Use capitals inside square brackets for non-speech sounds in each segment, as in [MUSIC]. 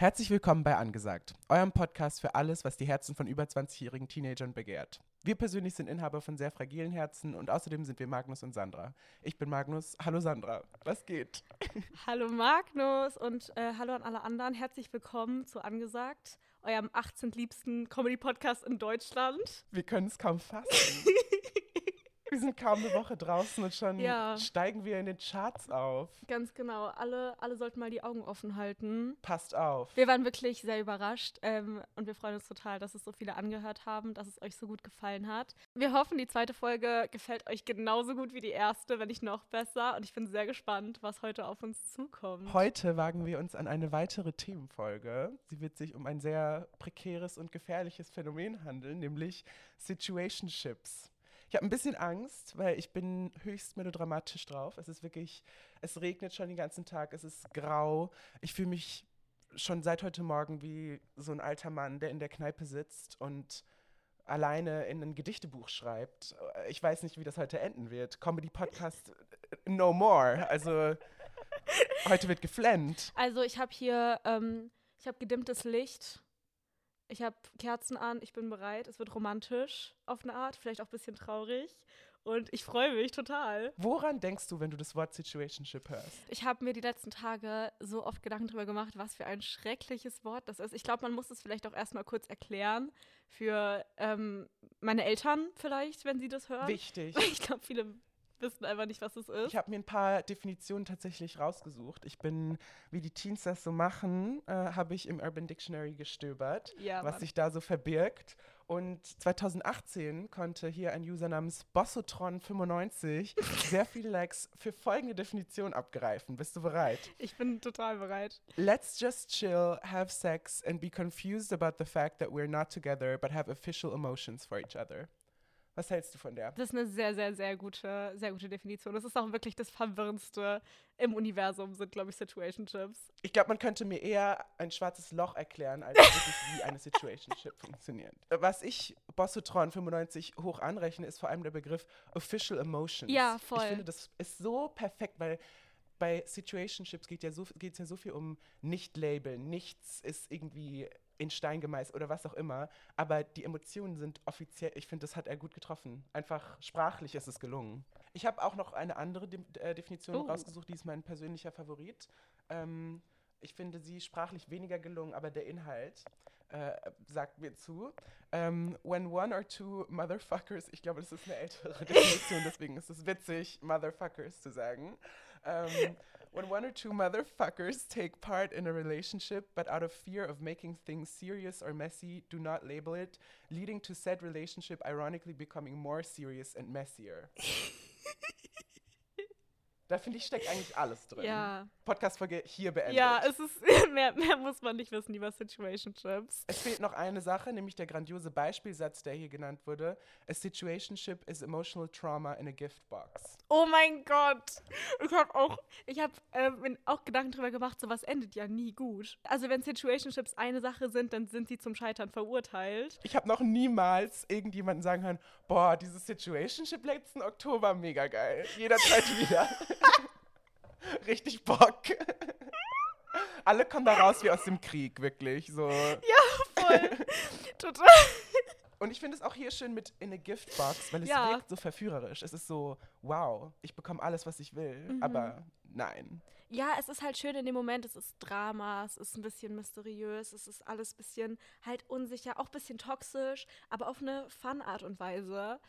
Herzlich willkommen bei Angesagt, eurem Podcast für alles, was die Herzen von über 20-jährigen Teenagern begehrt. Wir persönlich sind Inhaber von sehr fragilen Herzen und außerdem sind wir Magnus und Sandra. Ich bin Magnus. Hallo Sandra, was geht? [LAUGHS] Hallo Magnus und äh, hallo an alle anderen. Herzlich willkommen zu Angesagt, eurem 18. liebsten Comedy-Podcast in Deutschland. Wir können es kaum fassen. [LAUGHS] Wir sind kaum eine Woche draußen und schon Ja. steigen wir in den Charts auf. Ganz genau. Alle, alle sollten mal die Augen offen halten. Passt auf. Wir waren wirklich sehr überrascht ähm, und wir freuen uns total, dass es so viele angehört haben, dass es euch so gut gefallen hat. Wir hoffen, die zweite Folge gefällt euch genauso gut wie die erste, wenn nicht noch besser. Und ich bin sehr gespannt, was heute auf uns zukommt. Heute wagen wir uns an eine weitere Themenfolge. Sie wird sich um ein sehr prekäres und gefährliches Phänomen handeln, nämlich Situationships. Ich habe ein bisschen Angst, weil ich bin höchst melodramatisch drauf. Es ist wirklich, es regnet schon den ganzen Tag, es ist grau. Ich fühle mich schon seit heute Morgen wie so ein alter Mann, der in der Kneipe sitzt und alleine in ein Gedichtebuch schreibt. Ich weiß nicht, wie das heute enden wird. Comedy-Podcast, no more. Also heute wird geflennt. Also ich habe hier, ähm, ich habe gedimmtes Licht. Ich habe Kerzen an, ich bin bereit. Es wird romantisch auf eine Art, vielleicht auch ein bisschen traurig. Und ich freue mich total. Woran denkst du, wenn du das Wort Situationship hörst? Ich habe mir die letzten Tage so oft Gedanken darüber gemacht, was für ein schreckliches Wort das ist. Ich glaube, man muss es vielleicht auch erstmal kurz erklären für ähm, meine Eltern vielleicht, wenn sie das hören. Wichtig. [LAUGHS] Ich glaube, viele wissen einfach nicht, was es ist. Ich habe mir ein paar Definitionen tatsächlich rausgesucht. Ich bin, wie die Teens das so machen, äh, habe ich im Urban Dictionary gestöbert, ja, was sich da so verbirgt. Und 2018 konnte hier ein User namens Bossotron95 [LAUGHS] sehr viele Likes für folgende Definition abgreifen. Bist du bereit? ich bin total bereit. Let's just chill, have sex, and be confused about the fact that we're not together, but have official emotions for each other. Was hältst du von der? Das ist eine sehr, sehr, sehr gute, sehr gute Definition. Das ist auch wirklich das Verwirrendste im Universum, sind, glaube ich, Situationships. Ich glaube, man könnte mir eher ein schwarzes Loch erklären, als wirklich, wie eine Situationship funktioniert. Was ich Bossotron 95 hoch anrechne, ist vor allem der Begriff Official Emotions. Ja, voll. Ich finde, das ist so perfekt, weil bei Situationships geht ja so, geht's ja so viel um Nicht-Labeln. Nichts ist irgendwie in Stein gemeißelt oder was auch immer. Aber die Emotionen sind offiziell, ich finde, das hat er gut getroffen. Einfach sprachlich ist es gelungen. Ich habe auch noch eine andere De äh, Definition Oh. rausgesucht, die ist mein persönlicher Favorit. Ähm, ich finde sie sprachlich weniger gelungen, aber der Inhalt äh, sagt mir zu. Ähm, when one or two motherfuckers, ich glaube, das ist eine ältere [LAUGHS] Definition, deswegen ist es witzig, motherfuckers zu sagen. Ähm, when one or two motherfuckers take part in a relationship, but out of fear of making things serious or messy, do not label it, leading to said relationship ironically becoming more serious and messier. [LAUGHS] Da finde ich, steckt eigentlich alles drin. Ja. Podcast-Folge hier beendet. Ja, es ist, [LAUGHS] mehr, mehr muss man nicht wissen über Situationships. Es fehlt noch eine Sache, nämlich der grandiose Beispielsatz, der hier genannt wurde. A situationship is emotional trauma in a gift box. Oh mein Gott. Ich habe auch, ich habe ähm, auch Gedanken drüber gemacht, sowas endet ja nie gut. Also wenn Situationships eine Sache sind, dann sind sie zum Scheitern verurteilt. Ich habe noch niemals irgendjemanden sagen hören, boah, dieses Situationship letzten Oktober, mega geil. Jederzeit wieder. [LAUGHS] Richtig Bock. Alle kommen da raus wie aus dem Krieg, wirklich. So. Voll. [LAUGHS] Total. Und ich finde es auch hier schön mit in a Gift Box, weil es Ja. wirkt so verführerisch. Es ist so, wow, ich bekomme alles, was ich will. Mhm. Aber nein. Ja, es ist halt schön in dem Moment, es ist Drama, es ist ein bisschen mysteriös, es ist alles ein bisschen halt unsicher, auch ein bisschen toxisch, aber auf eine Fun-Art und Weise.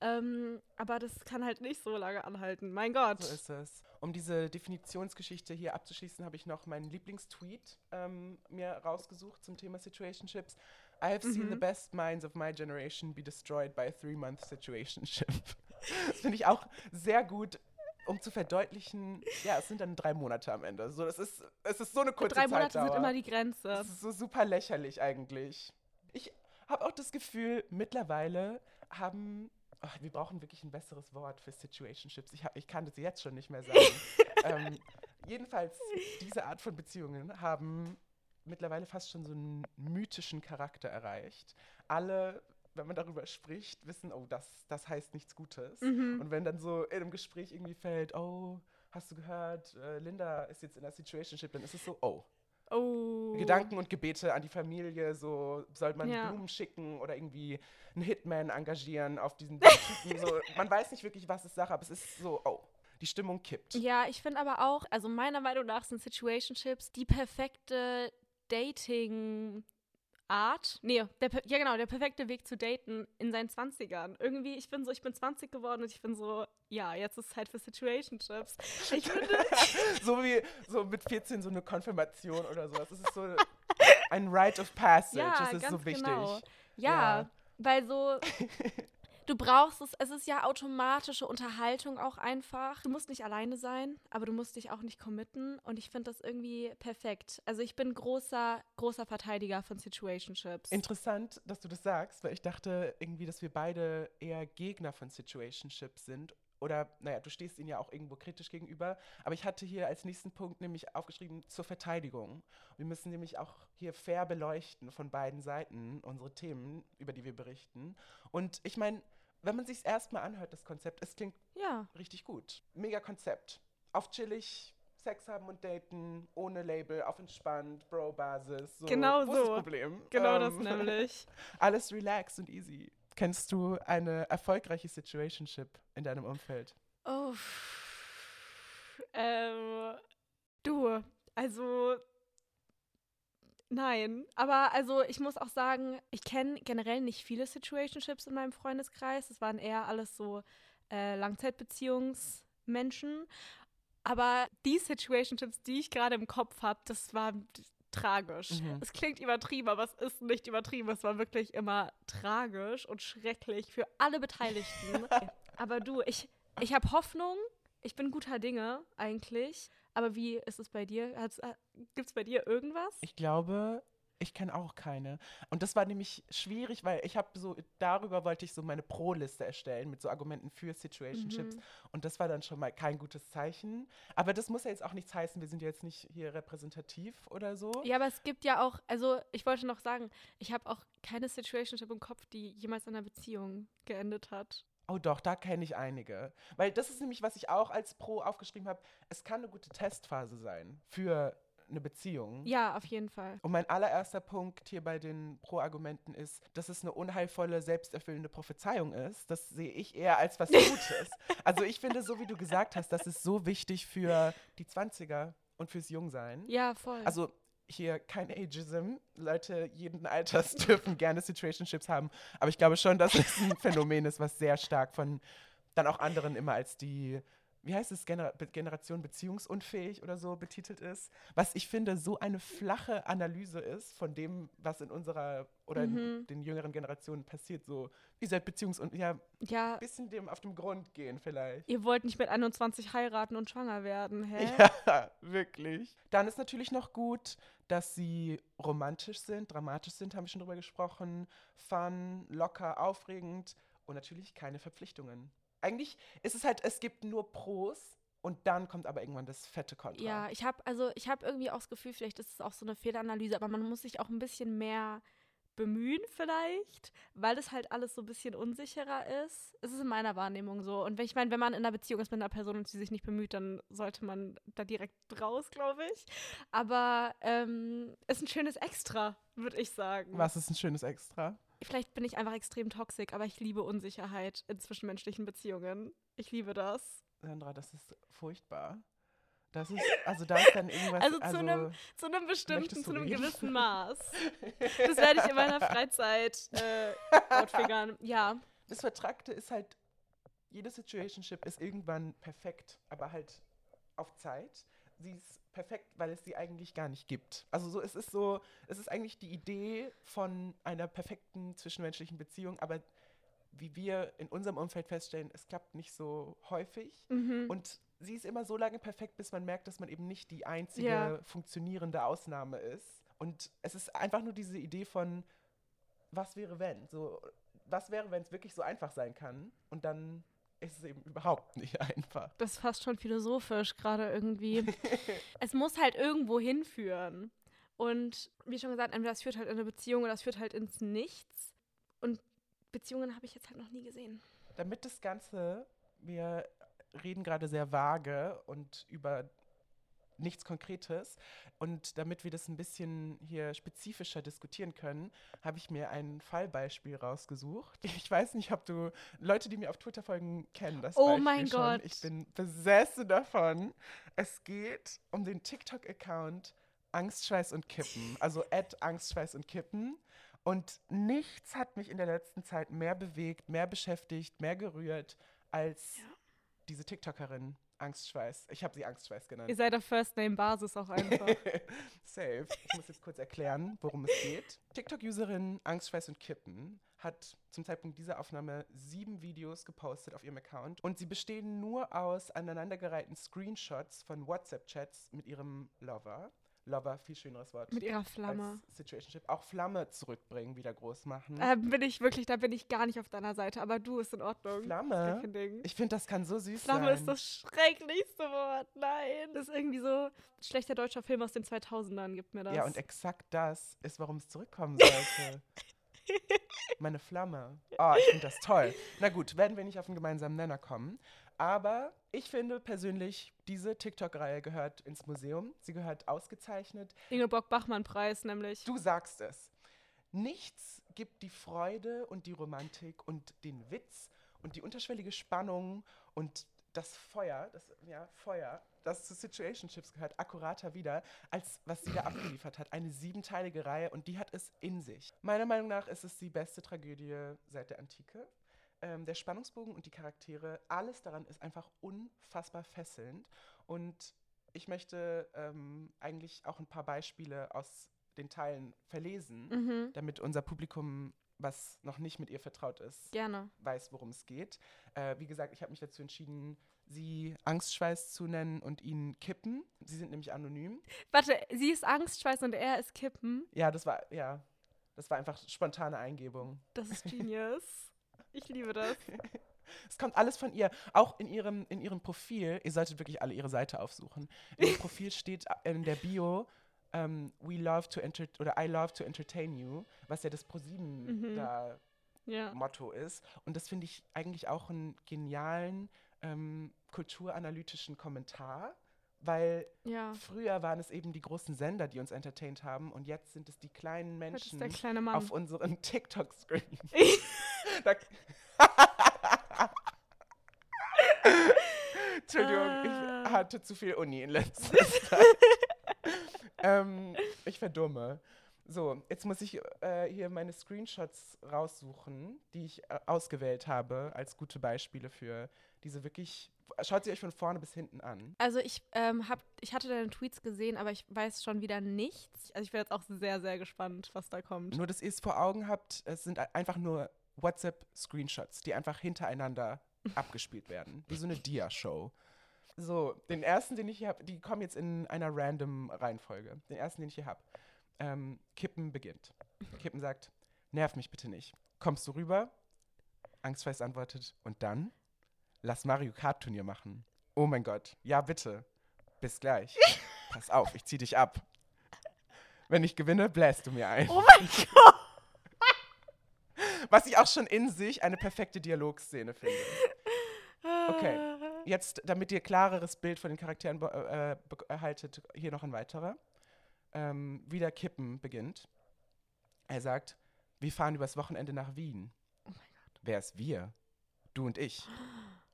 Ähm, aber das kann halt nicht so lange anhalten. Mein Gott. So ist es. Um diese Definitionsgeschichte hier abzuschließen, habe ich noch meinen Lieblingstweet ähm, mir rausgesucht zum Thema Situationships. I have seen Mhm. the best minds of my generation be destroyed by a three-month situationship. [LAUGHS] das finde ich auch sehr gut, um zu verdeutlichen, ja, es sind dann drei Monate am Ende. So, das ist, es ist so eine kurze Drei Monate Zeitdauer. sind immer die Grenze. Das ist so super lächerlich eigentlich. Ich habe auch das Gefühl, mittlerweile haben. Oh, wir brauchen wirklich ein besseres Wort für Situationships. Ich, hab, ich kann das jetzt schon nicht mehr sagen. [LAUGHS] ähm, jedenfalls, diese Art von Beziehungen haben mittlerweile fast schon so einen mythischen Charakter erreicht. Alle, wenn man darüber spricht, wissen, oh, das, das heißt nichts Gutes. Mhm. Und wenn dann so in einem Gespräch irgendwie fällt, oh, hast du gehört, äh, Linda ist jetzt in einer Situationship, dann ist es so, oh. Oh. Gedanken und Gebete an die Familie, so soll man Ja. Blumen schicken oder irgendwie einen Hitman engagieren auf diesen [LAUGHS] Typen. so, man weiß nicht wirklich, was ist Sache, aber es ist so, oh, die Stimmung kippt. Ja, ich finde aber auch, also meiner Meinung nach sind Situationships die perfekte Dating-Art. Nee, der, ja genau, der perfekte Weg zu daten in seinen 20ern. Irgendwie, ich bin so, ich bin 20 geworden und ich bin so, ja, jetzt ist Zeit für Situationships. Ich finde, [LAUGHS] so wie so mit 14 so eine Konfirmation oder sowas. Es ist so ein Rite of Passage. ja, das ist ganz so wichtig. genau. Ja, Ja. weil so, [LAUGHS] du brauchst es, es ist ja automatische Unterhaltung auch einfach. Du musst nicht alleine sein, aber du musst dich auch nicht committen und ich finde das irgendwie perfekt. Also ich bin großer, großer Verteidiger von Situationships. Interessant, dass du das sagst, weil ich dachte irgendwie, dass wir beide eher Gegner von Situationships sind. Oder, naja, du stehst ihnen ja auch irgendwo kritisch gegenüber. Aber ich hatte hier als nächsten Punkt nämlich aufgeschrieben zur Verteidigung. Wir müssen nämlich auch hier fair beleuchten von beiden Seiten unsere Themen, über die wir berichten. Und ich meine, wenn man sich erstmal anhört, das Konzept, es klingt ja, richtig gut. Mega Konzept. Auf chillig, Sex haben und daten, ohne Label, auf entspannt, Bro-Basis. So. Genau Wo ist das so. Problem? genau das Ähm, nämlich. [LAUGHS] Alles relaxed und easy. Kennst du eine erfolgreiche Situationship in deinem Umfeld? Oh. Ähm, du, also nein, aber also ich muss auch sagen, ich kenne generell nicht viele Situationships in meinem Freundeskreis. Es waren eher alles so äh, Langzeitbeziehungsmenschen. Aber die Situationships, die ich gerade im Kopf habe, das war tragisch. Mhm. Es klingt übertrieben, aber es ist nicht übertrieben. Es war wirklich immer tragisch und schrecklich für alle Beteiligten. [LAUGHS] aber du, ich, ich habe Hoffnung. Ich bin guter Dinge eigentlich. Aber wie ist es bei dir? Gibt es bei dir irgendwas? Ich glaube, ich kenne auch keine. Und das war nämlich schwierig, weil ich habe so, darüber wollte ich so meine Pro-Liste erstellen mit so Argumenten für Situationships. Mhm. Und das war dann schon mal kein gutes Zeichen. Aber das muss ja jetzt auch nichts heißen, wir sind ja jetzt nicht hier repräsentativ oder so. Ja, aber es gibt ja auch, also ich wollte noch sagen, ich habe auch keine Situationship im Kopf, die jemals in einer Beziehung geendet hat. Oh doch, da kenne ich einige. Weil das ist nämlich, was ich auch als Pro aufgeschrieben habe. Es kann eine gute Testphase sein für eine Beziehung. Ja, auf jeden Fall. Und mein allererster Punkt hier bei den Pro-Argumenten ist, dass es eine unheilvolle, selbsterfüllende Prophezeiung ist. Das sehe ich eher als was [LAUGHS] Gutes. also ich finde, so wie du gesagt hast, das ist so wichtig für die 20er und fürs Jungsein. Ja, voll. Also hier kein Ageism. Leute jeden Alters [LAUGHS] dürfen gerne Situationships haben. Aber ich glaube schon, dass es ein Phänomen ist, was sehr stark von dann auch anderen immer als die, wie heißt es, Gener Generation beziehungsunfähig oder so betitelt ist. Was ich finde, so eine flache Analyse ist von dem, was in unserer oder Mhm. in den jüngeren Generationen passiert. So, ihr seid beziehungsunfähig. Ja, ein ja, bisschen dem auf den Grund gehen vielleicht. ihr wollt nicht mit 21 heiraten und schwanger werden, hä? Ja, [LAUGHS] wirklich. Dann ist natürlich noch gut, dass sie romantisch sind, dramatisch sind, haben wir schon drüber gesprochen, fun, locker, aufregend und natürlich keine Verpflichtungen. Eigentlich ist es halt, es gibt nur Pros und dann kommt aber irgendwann das fette Kontra. Ja, ich habe also ich habe irgendwie auch das Gefühl, vielleicht ist es auch so eine Fehleranalyse, aber man muss sich auch ein bisschen mehr bemühen vielleicht, weil es halt alles so ein bisschen unsicherer ist. Es ist in meiner Wahrnehmung so. Und wenn ich meine, wenn man in einer Beziehung ist mit einer Person und sie sich nicht bemüht, dann sollte man da direkt raus, glaube ich. Aber ähm, ist ein schönes Extra, würde ich sagen. Was ist ein schönes Extra? Vielleicht bin ich einfach extrem toxisch, aber ich liebe Unsicherheit in zwischenmenschlichen Beziehungen. Ich liebe das. Sandra, das ist furchtbar. Das ist, also da ist dann irgendwas. Also zu einem- Zu einem bestimmten, zu einem reden? gewissen [LAUGHS] Maß. Das werde ich in meiner Freizeit äh. Ja, Das Vertrackte ist halt, jede Situationship ist irgendwann perfekt, aber halt auf Zeit. Sie ist perfekt, weil es sie eigentlich gar nicht gibt. Also so, es ist so, es ist eigentlich die Idee von einer perfekten zwischenmenschlichen Beziehung, aber wie wir in unserem Umfeld feststellen, es klappt nicht so häufig. mhm. Und sie ist immer so lange perfekt, bis man merkt, dass man eben nicht die einzige Ja. funktionierende Ausnahme ist. Und es ist einfach nur diese Idee von, was wäre wenn? So, was wäre, wenn es wirklich so einfach sein kann? Und dann ist es eben überhaupt [LAUGHS] nicht einfach. das ist fast schon philosophisch gerade irgendwie. [LAUGHS] es muss halt irgendwo hinführen. Und wie schon gesagt, entweder es führt halt in eine Beziehung oder es führt halt ins Nichts. Und Beziehungen habe ich jetzt halt noch nie gesehen. Damit das Ganze, wir reden gerade sehr vage und über nichts Konkretes. Und damit wir das ein bisschen hier spezifischer diskutieren können, habe ich mir ein Fallbeispiel rausgesucht. [LAUGHS] Ich weiß nicht, ob du Leute, die mir auf Twitter folgen, kennen das Oh Beispiel mein schon. Gott. Ich bin besessen davon. Es geht um den TikTok-Account Angstschweiß und Kippen. Also at Angstschweiß und Kippen. Und nichts hat mich in der letzten Zeit mehr bewegt, mehr beschäftigt, mehr gerührt als diese TikTokerin Angstschweiß. Ich habe sie Angstschweiß genannt. Ihr seid auf First-Name-Basis auch einfach. [LAUGHS] Safe. Ich muss jetzt kurz erklären, worum es geht. TikTok-Userin Angstschweiß und Kippen hat zum Zeitpunkt dieser Aufnahme sieben Videos gepostet auf ihrem Account und sie bestehen nur aus aneinandergereihten Screenshots von WhatsApp-Chats mit ihrem Lover. Lover, viel schöneres Wort. Mit ihrer Flamme. Situationship. Auch Flamme zurückbringen, wieder groß machen. Da bin ich wirklich, da bin ich gar nicht auf deiner Seite, aber du ist in Ordnung. Flamme? Ich finde, das kann so süß Flamme sein. ist das schrecklichste Wort. Nein. Das ist irgendwie so ein schlechter deutscher Film aus den 2000ern, gibt mir das. Ja, und exakt das ist, warum es zurückkommen sollte. [LAUGHS] Meine Flamme. Oh, ich finde das toll. Na gut, werden wir nicht auf einen gemeinsamen Nenner kommen. Aber ich finde persönlich, diese TikTok-Reihe gehört ins Museum. Sie gehört ausgezeichnet. Ingeborg Bachmann-Preis nämlich. Du sagst es. Nichts gibt die Freude und die Romantik und den Witz und die unterschwellige Spannung und das Feuer, das ja, Feuer, das zu Situationships gehört, akkurater wieder, als was sie da abgeliefert hat. Eine siebenteilige Reihe und die hat es in sich. Meiner Meinung nach ist es die beste Tragödie seit der Antike. Ähm, der Spannungsbogen und die Charaktere, alles daran ist einfach unfassbar fesselnd. Und ich möchte ähm, eigentlich auch ein paar Beispiele aus den Teilen verlesen, Mhm. damit unser Publikum, was noch nicht mit ihr vertraut ist, Gerne. weiß, worum es geht. Äh, wie gesagt, ich habe mich dazu entschieden, sie Angstschweiß zu nennen und ihn Kippen. Sie sind nämlich anonym. Warte, sie ist Angstschweiß und er ist Kippen. Ja, das war, ja, das war einfach spontane Eingebung. Das ist genius. [LAUGHS] Ich liebe das. [LAUGHS] Es kommt alles von ihr. Auch in ihrem, in ihrem Profil, ihr solltet wirklich alle ihre Seite aufsuchen. In ihrem [LAUGHS] Profil steht äh, in der Bio, ähm, we love to enter oder I love to entertain you, was ja das ProSieben Mhm. da Ja. Motto ist. Und das finde ich eigentlich auch einen genialen ähm, kulturanalytischen Kommentar, weil Ja. früher waren es eben die großen Sender, die uns entertained haben und jetzt sind es die kleinen Menschen kleine auf unseren [LAUGHS] TikTok-Screen. [LAUGHS] Da- [LAUGHS] Entschuldigung, Ah. ich hatte zu viel Uni in letzter [LAUGHS] Zeit. ähm, ich verdumme. So, jetzt muss ich äh, hier meine Screenshots raussuchen, die ich äh, ausgewählt habe als gute Beispiele für diese wirklich. Schaut sie euch von vorne bis hinten an. Also ich ähm, hab, ich hatte deine Tweets gesehen, aber ich weiß schon wieder nichts. Also ich bin jetzt auch sehr, sehr gespannt, was da kommt. Nur, dass ihr es vor Augen habt, es sind einfach nur WhatsApp-Screenshots, die einfach hintereinander [LAUGHS] abgespielt werden. Wie so eine Dia-Show. So, den ersten, den ich hier habe, die kommen jetzt in einer random Reihenfolge. Den ersten, den ich hier habe. Ähm, Kippen beginnt. [LAUGHS] Kippen sagt, nerv mich bitte nicht. Kommst du rüber? Angstfest antwortet, und dann? Lass Mario Kart Turnier machen. Oh mein Gott, ja bitte. Bis gleich. [LAUGHS] Pass auf, ich zieh dich ab. Wenn ich gewinne, bläst du mir ein. Oh mein Gott! Was ich auch schon in sich eine perfekte Dialogszene finde. Okay. [LAUGHS] Jetzt, damit ihr klareres Bild von den Charakteren äh, be- erhaltet, hier noch ein weiterer. Ähm, wieder Kippen beginnt. Er sagt, wir fahren übers Wochenende nach Wien. Oh mein Gott. Wer ist wir? Du und ich.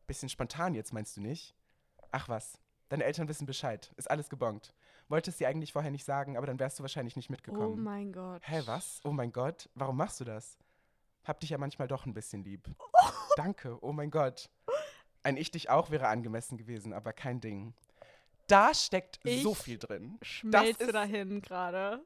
Bisschen spontan jetzt, meinst du nicht? Ach was, deine Eltern wissen Bescheid. Ist alles gebongt. Wolltest sie eigentlich vorher nicht sagen, aber dann wärst du wahrscheinlich nicht Oh mitgekommen. mein Gott. Hä, was? Oh mein Gott, warum machst du das? Hab dich ja manchmal doch ein bisschen lieb. [LAUGHS] Danke, oh mein Gott. Ein Ich dich auch wäre angemessen gewesen, aber kein Ding. Da steckt so Ich viel drin. Schmelze ist- dahin gerade.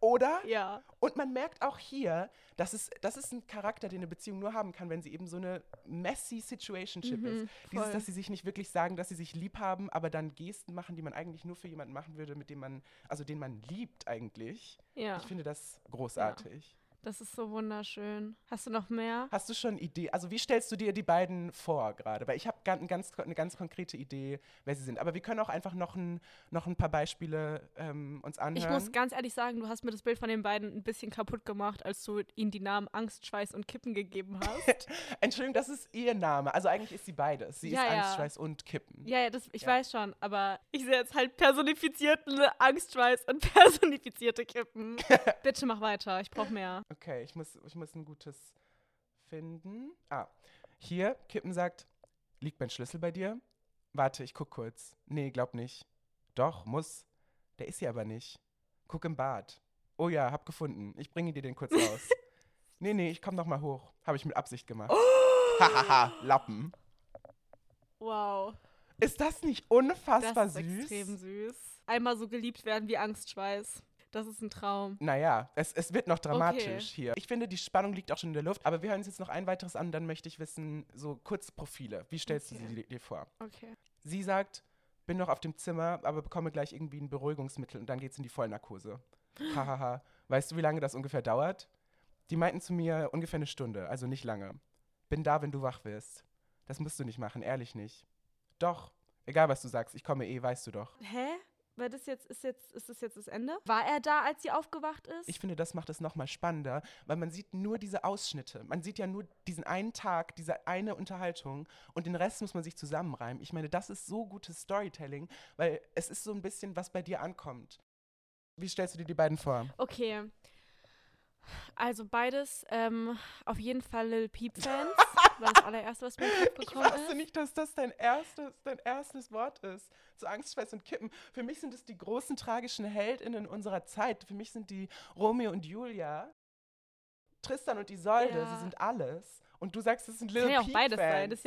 Oder? Ja. Und man merkt auch hier, dass es, das ist ein Charakter, den eine Beziehung nur haben kann, wenn sie eben so eine messy Situationship Mhm, ist. Dieses, voll. dass sie sich nicht wirklich sagen, dass sie sich lieb haben, aber dann Gesten machen, die man eigentlich nur für jemanden machen würde, mit dem man, also den man liebt eigentlich. Ja. Ich finde das großartig. Das ist so wunderschön. Hast du noch mehr? Hast du schon eine Idee? Also wie stellst du dir die beiden vor gerade? Weil ich habe ganz, ganz, eine ganz konkrete Idee, wer sie sind. Aber wir können auch einfach noch ein, noch ein paar Beispiele ähm, uns anhören. Ich muss ganz ehrlich sagen, du hast mir das Bild von den beiden ein bisschen kaputt gemacht, als du ihnen die Namen Angst, Schweiß und Kippen gegeben hast. [LAUGHS] Entschuldigung, das ist ihr Name. Also eigentlich ist sie beides. Sie Ja, ist ja. Angst, Schweiß und Kippen. Ja, ja, das, ich Ja. weiß schon, aber ich sehe jetzt halt personifizierten Angstschweiß und [LAUGHS] personifizierte Kippen. [LAUGHS] Bitte mach weiter, ich brauche mehr. Okay, ich muss, ich muss ein gutes finden. Ah, hier, Kippen sagt, liegt mein Schlüssel bei dir? Warte, ich guck kurz. Nee, glaub nicht. Doch, muss. Der ist hier aber nicht. Guck im Bad. Oh ja, hab gefunden. Ich bringe dir den kurz [LAUGHS] raus. nee, nee, ich komm noch mal hoch. Habe ich mit Absicht gemacht. [LAUGHS] Hahaha, Lappen. Wow, Ist das nicht das unfassbar ist süß? extrem süß. Einmal so geliebt werden wie Angstschweiß. Das ist ein Traum. Naja, es, es wird noch dramatisch hier. Ich finde, die Spannung liegt auch schon in der Luft. Aber wir hören uns jetzt noch ein weiteres an, dann möchte ich wissen, so kurze Profile. Wie stellst du Okay. sie dir- dir vor? Okay. Sie sagt, bin noch auf dem Zimmer, aber bekomme gleich irgendwie ein Beruhigungsmittel und dann geht's in die Vollnarkose. [GASPS] Hahaha. weißt du, wie lange das ungefähr dauert? Die meinten zu mir ungefähr eine Stunde, also nicht lange. Bin da, wenn du wach wirst. Das musst du nicht machen, ehrlich nicht. Doch, egal was du sagst, ich komme eh, weißt du doch. Hä? War das jetzt, ist jetzt, ist das jetzt das Ende? War er da, als sie aufgewacht ist? Ich finde, das macht es nochmal spannender, weil man sieht nur diese Ausschnitte. Man sieht ja nur diesen einen Tag, diese eine Unterhaltung und den Rest muss man sich zusammenreimen. Ich meine, das ist so gutes Storytelling, weil es ist so ein bisschen, was bei dir ankommt. Wie stellst du dir die beiden vor? Okay. Also beides ähm, auf jeden Fall Lil Peep-Fans. [LAUGHS] war das allererste, was mir in den Kopf Ich wusste ist. nicht, dass das dein erstes, dein erstes Wort ist. Zu Angst, Schweiß und Kippen. Für mich sind es die großen tragischen HeldInnen unserer Zeit. Für mich sind die Romeo und Julia, Tristan und Isolde, Ja. sie sind alles. Und du sagst, es sind Kann Lil ja auch Peep beides sein. Fans. Das, ist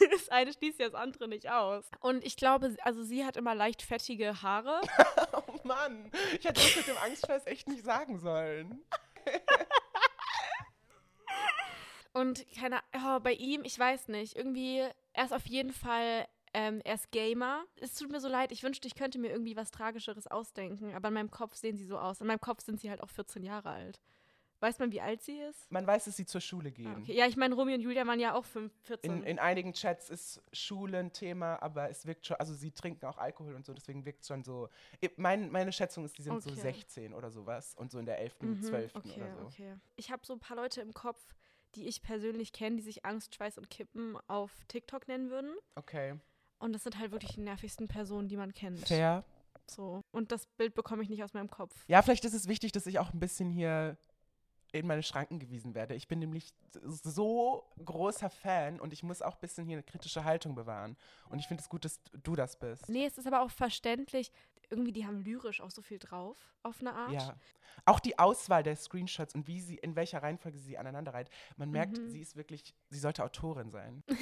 ja, [LAUGHS] das eine schließt ja das andere nicht aus. Und ich glaube, also sie hat immer leicht fettige Haare. [LAUGHS] Oh Mann, ich hätte das mit dem Angstschweiß echt nicht sagen sollen. Und keine oh, bei ihm, ich weiß nicht, irgendwie, er ist auf jeden Fall, ähm, er ist Gamer. Es tut mir so leid, ich wünschte, ich könnte mir irgendwie was Tragischeres ausdenken, aber in meinem Kopf sehen sie so aus. In meinem Kopf sind sie halt auch 14 Jahre alt. Weiß man, wie alt sie ist? Man weiß, dass sie zur Schule gehen. Ah, okay. Ja, ich meine, Romy und Julia waren ja auch 5, 14. In, in einigen Chats ist Schule ein Thema, aber es wirkt schon, also sie trinken auch Alkohol und so, deswegen wirkt es schon so. Mein, meine Schätzung ist, die sind so Okay. 16 oder sowas und so in der 11., Mhm, 12. okay, oder so. okay. Ich habe so ein paar Leute im Kopf, die ich persönlich kenne, die sich Angst, Schweiß und Kippen auf TikTok nennen würden. Okay. Und das sind halt wirklich die nervigsten Personen, die man kennt. Fair. So. Und das Bild bekomme ich nicht aus meinem Kopf. Ja, vielleicht ist es wichtig, dass ich auch ein bisschen hier in meine Schranken gewiesen werde. Ich bin nämlich so großer Fan und ich muss auch ein bisschen hier eine kritische Haltung bewahren. Und ich finde es gut, dass du das bist. Nee, es ist aber auch verständlich. Irgendwie, die haben lyrisch auch so viel drauf, auf eine Art. Ja. Auch die Auswahl der Screenshots und wie sie, in welcher Reihenfolge sie aneinander reiht. Man merkt, Mhm. sie ist wirklich, sie sollte Autorin sein. [LAUGHS]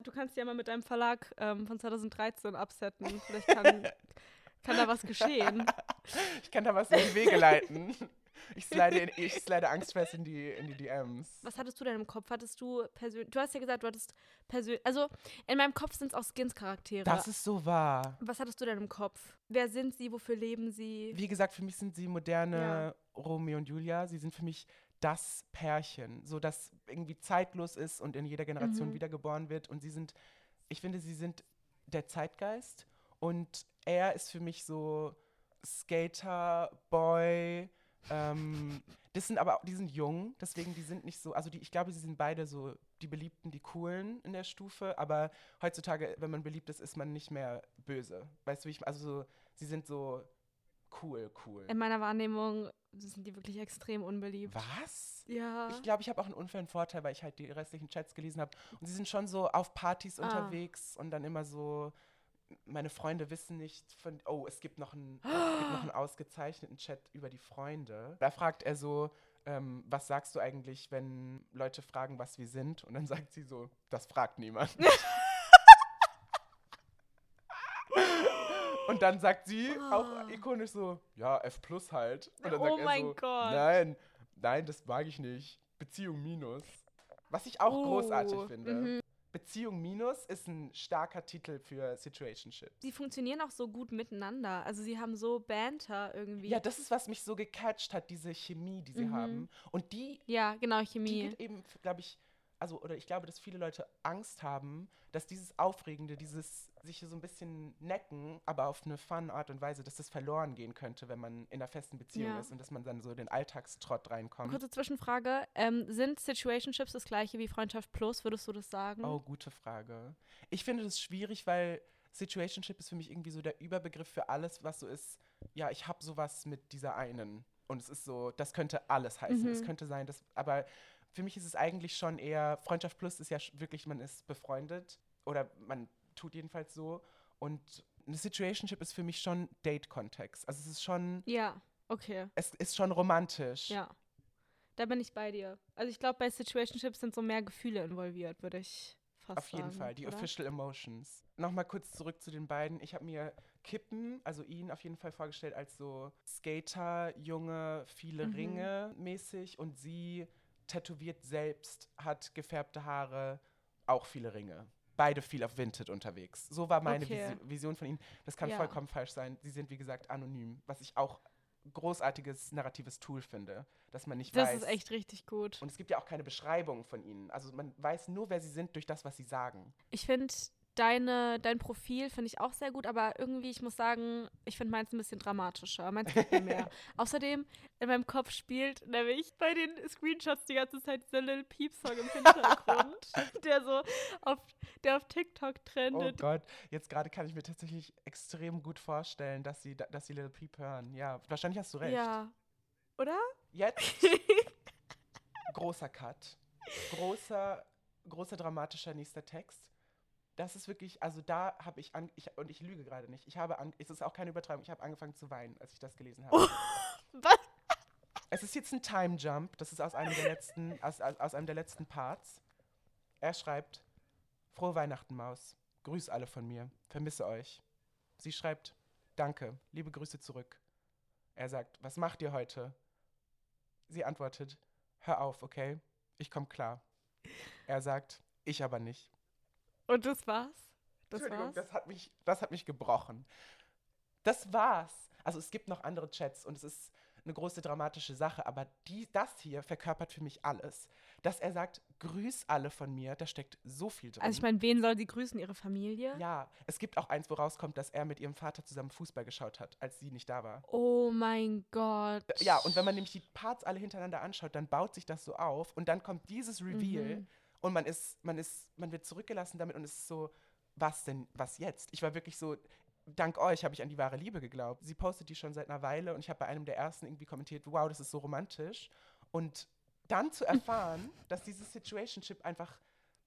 Du kannst ja mal mit deinem Verlag ähm, von 2013 absetzen. Vielleicht kann, [LAUGHS] kann da was geschehen. Ich kann da was in die Wege leiten. [LAUGHS] Ich slide, in, ich slide angstfest in die, in die DMs. Was hattest du denn im Kopf? Hattest du persönlich. Du hast ja gesagt, du hattest persönlich. Also, in meinem Kopf sind es auch Skins-Charaktere. Das ist so wahr. Was hattest du denn im Kopf? Wer sind sie? Wofür leben sie? Wie gesagt, für mich sind sie moderne Ja. Romeo und Julia. Sie sind für mich das Pärchen, so das irgendwie zeitlos ist und in jeder Generation Mhm. wiedergeboren wird. Und sie sind, ich finde, sie sind der Zeitgeist. Und er ist für mich so Skater, Boy. Ähm, das sind aber, die sind jung, deswegen die sind nicht so, also die, ich glaube, sie sind beide so die Beliebten, die Coolen in der Stufe, aber heutzutage, wenn man beliebt ist, ist man nicht mehr böse. Weißt du, wie ich, also so, sie sind so cool, cool. In meiner Wahrnehmung sind die wirklich extrem unbeliebt. Was? Ja. Ich glaube, ich habe auch einen unfairen Vorteil, weil ich halt die restlichen Chats gelesen habe. Und sie sind schon so auf Partys Ah. unterwegs und dann immer so, meine Freunde wissen nicht von, oh, es gibt noch einen, es gibt noch einen ausgezeichneten Chat über die Freunde. Da fragt er so, ähm, was sagst du eigentlich, wenn Leute fragen, was wir sind? Und dann sagt sie so, das fragt niemand. [LAUGHS] Und dann sagt sie auch Oh. ikonisch so, ja, F plus halt. Und dann Oh sagt er mein so, Gott. nein, nein, das mag ich nicht. Beziehung minus. Was ich auch Oh, großartig finde. mhm. Beziehung minus ist ein starker Titel für Situationship. Sie funktionieren auch so gut miteinander. Also sie haben so Banter irgendwie. Ja, das ist, was mich so gecatcht hat, diese Chemie, die sie Mhm. haben. Und die, Ja, genau, die Chemie. geht eben, glaube ich, also, oder ich glaube, dass viele Leute Angst haben, dass dieses Aufregende, dieses sich so ein bisschen necken, aber auf eine fun Art und Weise, dass das verloren gehen könnte, wenn man in einer festen Beziehung Ja. ist und dass man dann so in den Alltagstrott reinkommt. Kurze Zwischenfrage. Ähm, sind Situationships das gleiche wie Freundschaft Plus? Würdest du das sagen? Oh, gute Frage. Ich finde das schwierig, weil Situationship ist für mich irgendwie so der Überbegriff für alles, was so ist. Ja, ich habe sowas mit dieser einen. Und es ist so, das könnte alles heißen. Es Mhm. könnte sein, dass, aber für mich ist es eigentlich schon eher, Freundschaft Plus ist ja wirklich, man ist befreundet oder man tut jedenfalls so. Und eine Situationship ist für mich schon Date-Kontext. Also es ist schon, Ja, okay. es ist schon romantisch. Ja. Da bin ich bei dir. Also ich glaube, bei Situationships sind so mehr Gefühle involviert, würde ich fast Auf jeden sagen. Fall, die oder? Official Emotions. Nochmal kurz zurück zu den beiden. Ich habe mir Kippen, also ihn auf jeden Fall vorgestellt als so Skater, Junge, viele Mhm. Ringe mäßig und sie tätowiert selbst, hat gefärbte Haare, auch viele Ringe. Beide viel auf Vinted unterwegs. So war meine Okay. Visi Vision von ihnen. Das kann Ja. vollkommen falsch sein. Sie sind, wie gesagt, anonym, was ich auch großartiges narratives Tool finde, dass man nicht Das weiß. ist echt richtig gut. und es gibt ja auch keine Beschreibung von ihnen. Also man weiß nur, wer sie sind durch das, was sie sagen. Ich finde deine, dein Profil finde ich auch sehr gut, aber irgendwie, ich muss sagen, ich finde meins ein bisschen dramatischer. Meins gefällt mir mehr. [LAUGHS] Außerdem, in meinem Kopf spielt nämlich bei den Screenshots die ganze Zeit dieser Lil Peep-Song im Hintergrund, [LAUGHS] [LAUGHS] der so auf, der auf TikTok Oh trendet. Gott, jetzt gerade kann ich mir tatsächlich extrem gut vorstellen, dass sie, dass sie Little Peep hören. Ja, wahrscheinlich hast du recht. ja. Oder? Jetzt großer Cut. Großer, großer dramatischer nächster Text. Das ist wirklich, also da habe ich, an, ich, und ich lüge gerade nicht, ich habe, an, es ist auch keine Übertreibung, ich habe angefangen zu weinen, als ich das gelesen habe. [LAUGHS] Was? Es ist jetzt ein Time Jump, das ist aus einem der letzten, aus, aus, aus einem der letzten Parts. Er schreibt, Frohe Weihnachten, Maus. Grüß alle von mir. Vermisse euch. Sie schreibt, Danke, liebe Grüße zurück. Er sagt, was macht ihr heute? Sie antwortet, hör auf, okay? Ich komm klar. Er sagt, ich aber nicht. Und das war's? Das Entschuldigung, war's? das hat mich, das hat mich gebrochen. Das war's. Also es gibt noch andere Chats und es ist eine große dramatische Sache, aber die, das hier verkörpert für mich alles. Dass er sagt, grüß alle von mir, da steckt so viel drin. Also ich meine, wen soll sie grüßen? Ihre Familie? ja, es gibt auch eins, wo rauskommt, dass er mit ihrem Vater zusammen Fußball geschaut hat, als sie nicht da war. Oh mein Gott. Ja, und wenn man nämlich die Parts alle hintereinander anschaut, dann baut sich das so auf und dann kommt dieses Reveal Mhm. Und man ist, man ist, man wird zurückgelassen damit und es ist so, was denn, was jetzt? Ich war wirklich so, dank euch habe ich an die wahre Liebe geglaubt. Sie postet die schon seit einer Weile und ich habe bei einem der ersten irgendwie kommentiert, wow, das ist so romantisch. Und dann zu erfahren, [LAUGHS] dass dieses Situationship einfach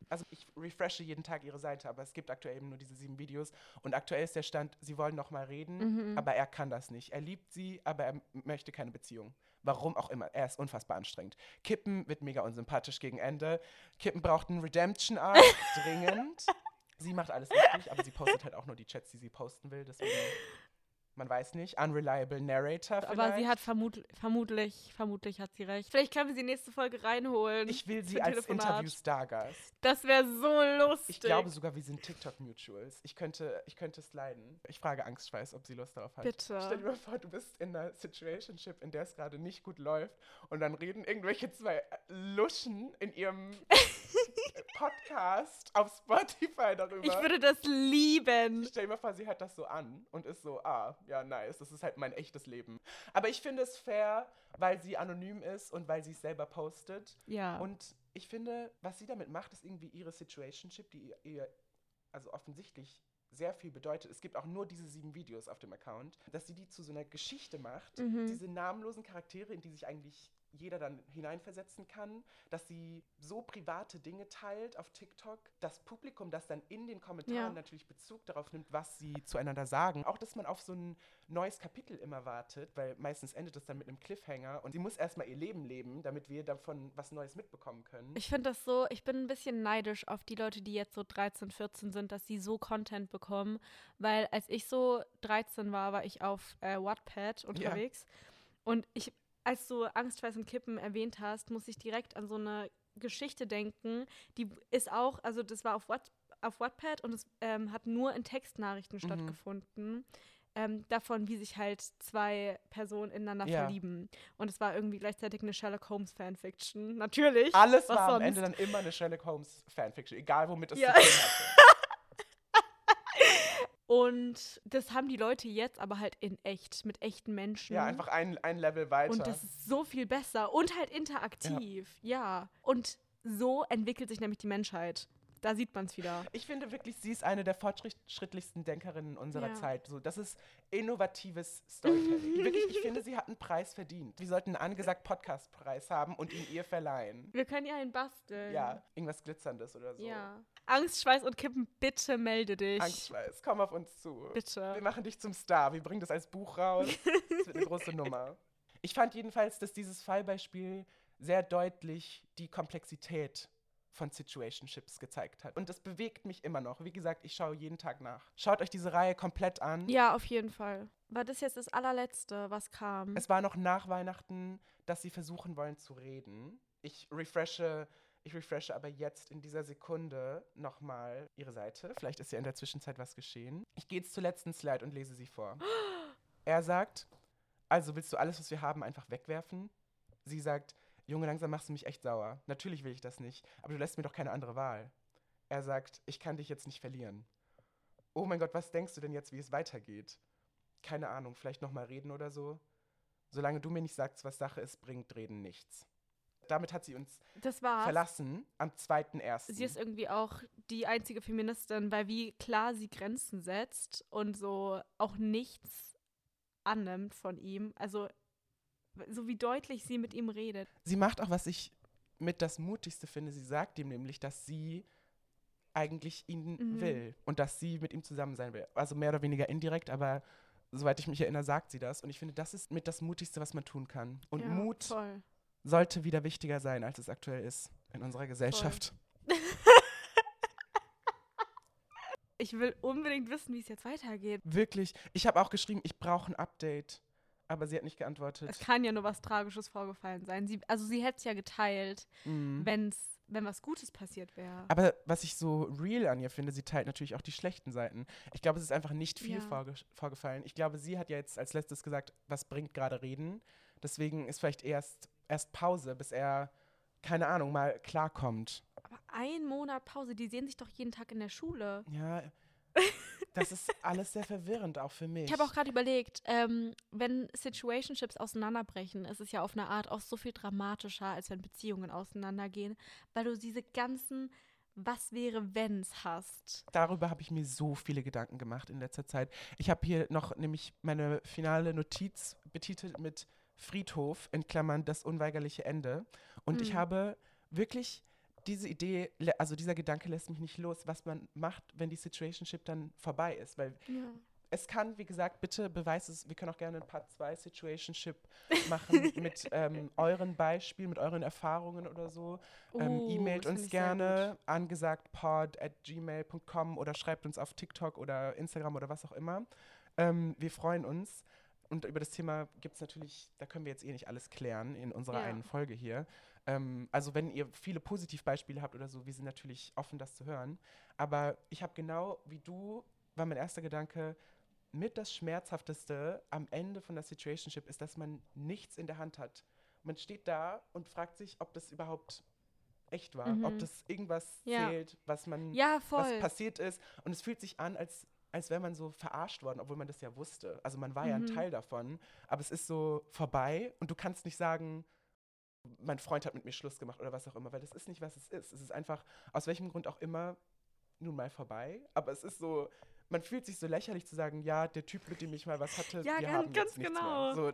also ich refreshe jeden Tag ihre Seite, aber es gibt aktuell eben nur diese sieben Videos. Und aktuell ist der Stand, sie wollen noch mal reden, Mhm. aber er kann das nicht. Er liebt sie, aber er möchte keine Beziehung. Warum auch immer. Er ist unfassbar anstrengend. Kippen wird mega unsympathisch gegen Ende. Kippen braucht einen Redemption-Arc, [LAUGHS] dringend. Sie macht alles richtig, aber sie postet halt auch nur die Chats, die sie posten will. Deswegen, man weiß nicht. Unreliable Narrator vielleicht. Aber sie hat vermut vermutlich, vermutlich hat sie recht. Vielleicht können wir sie nächste Folge reinholen. Ich will sie als. Interview-Stargast. Das wäre so lustig. Ich glaube sogar, wir sind TikTok-Mutuals. Ich könnte, ich könnte es leiden. Ich frage Angstschweiß, ob sie Lust darauf hat. Bitte. Stell dir mal vor, du bist in einer Situationship, in der es gerade nicht gut läuft und dann reden irgendwelche zwei Luschen in ihrem [LAUGHS] Podcast auf Spotify darüber. Ich würde das lieben. Stell dir mal vor, sie hört das so an und ist so, ah, ja, nice, das ist halt mein echtes Leben. Aber ich finde es fair, weil sie anonym ist und weil sie es selber postet. Ja. Und ich finde, was sie damit macht, ist irgendwie ihre Situationship, die ihr, also offensichtlich sehr viel bedeutet. Es gibt auch nur diese sieben Videos auf dem Account, dass sie die zu so einer Geschichte macht. Mhm. Diese namenlosen Charaktere, in die sich eigentlich jeder dann hineinversetzen kann, dass sie so private Dinge teilt auf TikTok, das Publikum, das dann in den Kommentaren Ja. natürlich Bezug darauf nimmt, was sie zueinander sagen. Auch, dass man auf so ein neues Kapitel immer wartet, weil meistens endet es dann mit einem Cliffhanger und sie muss erstmal ihr Leben leben, damit wir davon was Neues mitbekommen können. Ich finde das so, ich bin ein bisschen neidisch auf die Leute, die jetzt so 13, 14 sind, dass sie so Content bekommen. Weil als ich so 13 war, war ich auf äh, Wattpad unterwegs. Und ich, als du Angst, Weiß und Kippen erwähnt hast, muss ich direkt an so eine Geschichte denken, die ist auch, also das war auf, What, auf Wattpad und es ähm, hat nur in Textnachrichten Mhm. stattgefunden. Ähm, davon, wie sich halt zwei Personen ineinander Ja. verlieben. Und es war irgendwie gleichzeitig eine Sherlock Holmes Fanfiction. Natürlich. Alles was war am sonst? Ende dann immer eine Sherlock Holmes Fanfiction, egal womit es Ja. zu tun hatte. Und das haben die Leute jetzt aber halt in echt, mit echten Menschen. Ja, einfach ein, ein Level weiter. Und das ist so viel besser und halt interaktiv. Ja. Und so entwickelt sich nämlich die Menschheit. Da sieht man es wieder. ich finde wirklich, sie ist eine der fortschrittlichsten Denkerinnen unserer Ja. Zeit. So, das ist innovatives Storytelling. [LAUGHS] wirklich, ich finde, sie hat einen Preis verdient. Wir sollten einen angesagt Podcast-Preis haben und ihn ihr verleihen. Wir können ja einen basteln. Ja, irgendwas Glitzerndes oder so. Ja. Angst, Schweiß und Kippen, bitte melde dich. Angstschweiß, komm auf uns zu. Wir Bitte. machen dich zum Star. Wir bringen das als Buch raus. [LAUGHS] Das wird eine große Nummer. Ich fand jedenfalls, dass dieses Fallbeispiel sehr deutlich die Komplexität von Situationships gezeigt hat. Und das bewegt mich immer noch. Wie gesagt, ich schaue jeden Tag nach. Schaut euch diese Reihe komplett an. Ja, auf jeden Fall. War das jetzt das allerletzte, was kam? Es war noch nach Weihnachten, dass sie versuchen wollen zu reden. Ich refreshe, ich refreshe aber jetzt in dieser Sekunde nochmal ihre Seite. Vielleicht ist ja in der Zwischenzeit was geschehen. Ich gehe jetzt zur letzten Slide und lese sie vor. [GASPS] Er sagt, also willst du alles, was wir haben, einfach wegwerfen? Sie sagt, Junge, langsam machst du mich echt sauer. Natürlich will ich das nicht, aber du lässt mir doch keine andere Wahl. Er sagt, ich kann dich jetzt nicht verlieren. Oh mein Gott, was denkst du denn jetzt, wie es weitergeht? Keine Ahnung, vielleicht nochmal reden oder so? Solange du mir nicht sagst, was Sache ist, bringt Reden nichts. Damit hat sie uns verlassen am 2.1. Sie ist irgendwie auch die einzige Feministin, weil wie klar sie Grenzen setzt und so auch nichts annimmt von ihm. Also so wie deutlich sie mit ihm redet. Sie macht auch, was ich mit das Mutigste finde. Sie sagt ihm nämlich, dass sie eigentlich ihn Mhm. will und dass sie mit ihm zusammen sein will. Also mehr oder weniger indirekt, aber soweit ich mich erinnere, sagt sie das. Und ich finde, das ist mit das Mutigste, was man tun kann. Und ja, Mut Voll. sollte wieder wichtiger sein, als es aktuell ist in unserer Gesellschaft. [LAUGHS] Ich will unbedingt wissen, wie es jetzt weitergeht. Wirklich. Ich habe auch geschrieben, ich brauche ein Update. Aber sie hat nicht geantwortet. Es kann ja nur was Tragisches vorgefallen sein. Sie, also sie hätte es ja geteilt, Mhm. wenn's, wenn was Gutes passiert wäre. Aber was ich so real an ihr finde, sie teilt natürlich auch die schlechten Seiten. Ich glaube, es ist einfach nicht viel Ja. vorge vorgefallen. Ich glaube, sie hat ja jetzt als letztes gesagt, was bringt gerade Reden. Deswegen ist vielleicht erst, erst Pause, bis er, keine Ahnung, mal klarkommt. Aber ein Monat Pause, die sehen sich doch jeden Tag in der Schule. Ja, [LAUGHS] das ist alles sehr verwirrend, auch für mich. Ich habe auch gerade überlegt, ähm, wenn Situationships auseinanderbrechen, ist es ja auf eine Art auch so viel dramatischer, als wenn Beziehungen auseinandergehen, weil du diese ganzen Was wäre, wenn's hast. Darüber habe ich mir so viele Gedanken gemacht in letzter Zeit. Ich habe hier noch nämlich meine finale Notiz betitelt mit Friedhof, in Klammern das unweigerliche Ende. Und ich Mhm. habe wirklich diese Idee, also dieser Gedanke lässt mich nicht los, was man macht, wenn die Situationship dann vorbei ist. Weil Ja. es kann, wie gesagt, bitte beweis es, wir können auch gerne ein Part 2 Situationship machen [LAUGHS] mit ähm, euren Beispielen, mit euren Erfahrungen oder so. Ähm, Oh, E-mailt das uns gerne angesagtpod at gmail.com oder schreibt uns auf TikTok oder Instagram oder was auch immer. Ähm, wir freuen uns. Und über das Thema gibt es natürlich, da können wir jetzt eh nicht alles klären in unserer Ja. einen Folge hier. Ähm, also wenn ihr viele Positivbeispiele habt oder so, wir sind natürlich offen, das zu hören. Aber ich habe genau wie du, war mein erster Gedanke, mit das Schmerzhafteste am Ende von der Situationship ist, dass man nichts in der Hand hat. Man steht da und fragt sich, ob das überhaupt echt war, ob Mhm. das irgendwas Ja. zählt, was man, Ja, was passiert ist. Und es fühlt sich an, als, als wäre man so verarscht worden, obwohl man das ja wusste. Also man war ja ein Mhm. Teil davon, aber es ist so vorbei und du kannst nicht sagen, mein Freund hat mit mir Schluss gemacht oder was auch immer, weil das ist nicht, was es ist. Es ist einfach, aus welchem Grund auch immer, nun mal vorbei. Aber es ist so, man fühlt sich so lächerlich zu sagen, ja, der Typ, mit dem ich mal was hatte, Ja, wir ganz- haben ganz genau. mehr. So,